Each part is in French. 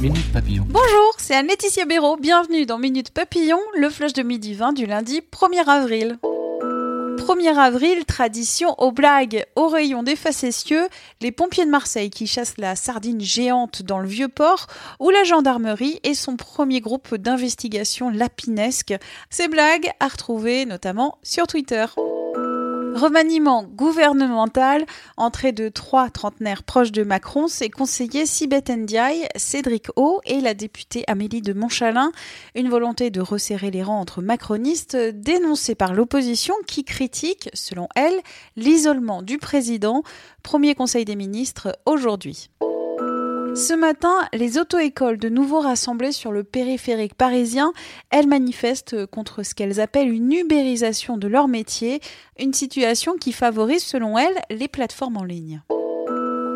Bonjour, c'est Anne-Laetitia Béraud. Bienvenue dans Minute Papillon, le flash de midi 20 du lundi 1er avril. 1er avril, tradition aux blagues. Au rayon des facétieux, les pompiers de Marseille qui chassent la sardine géante dans le vieux port ou la gendarmerie et son premier groupe d'investigation lapinesque. Ces blagues à retrouver notamment sur Twitter. Remaniement gouvernemental, entrée de trois trentenaires proches de Macron, ses conseillers Sibeth Ndiaye, Cédric O et la députée Amélie de Montchalin. Une volonté de resserrer les rangs entre macronistes dénoncée par l'opposition qui critique, selon elle, l'isolement du président. Premier conseil des ministres aujourd'hui. Ce matin, les auto-écoles de nouveau rassemblées sur le périphérique parisien, elles manifestent contre ce qu'elles appellent une ubérisation de leur métier, une situation qui favorise selon elles les plateformes en ligne.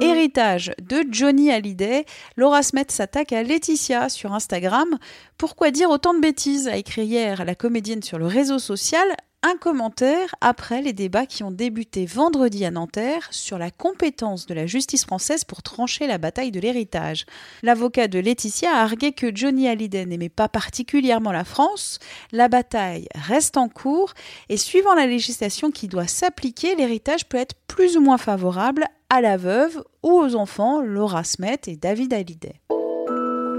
Héritage de Johnny Hallyday, Laura Smet s'attaque à Laetitia sur Instagram. Pourquoi dire autant de bêtises a écrit hier la comédienne sur le réseau social un commentaire après les débats qui ont débuté vendredi à Nanterre sur la compétence de la justice française pour trancher la bataille de l'héritage. L'avocat de Laetitia a argué que Johnny Hallyday n'aimait pas particulièrement la France, la bataille reste en cours et suivant la législation qui doit s'appliquer, l'héritage peut être plus ou moins favorable à la veuve ou aux enfants Laura Smet et David Hallyday.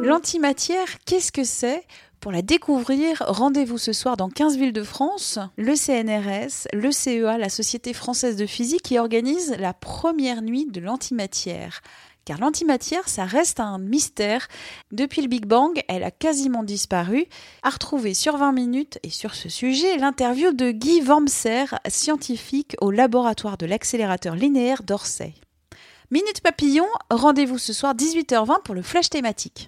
L'antimatière, qu'est-ce que c'est? Pour la découvrir, rendez-vous ce soir dans 15 villes de France, le CNRS, le CEA, la Société française de physique, qui organise la première nuit de l'antimatière. Car l'antimatière, ça reste un mystère. Depuis le Big Bang, elle a quasiment disparu. À retrouver sur 20 minutes et sur ce sujet, l'interview de Guy Wormser, scientifique au laboratoire de l'accélérateur linéaire d'Orsay. Minute Papillon, rendez-vous ce soir 18h20 pour le flash thématique.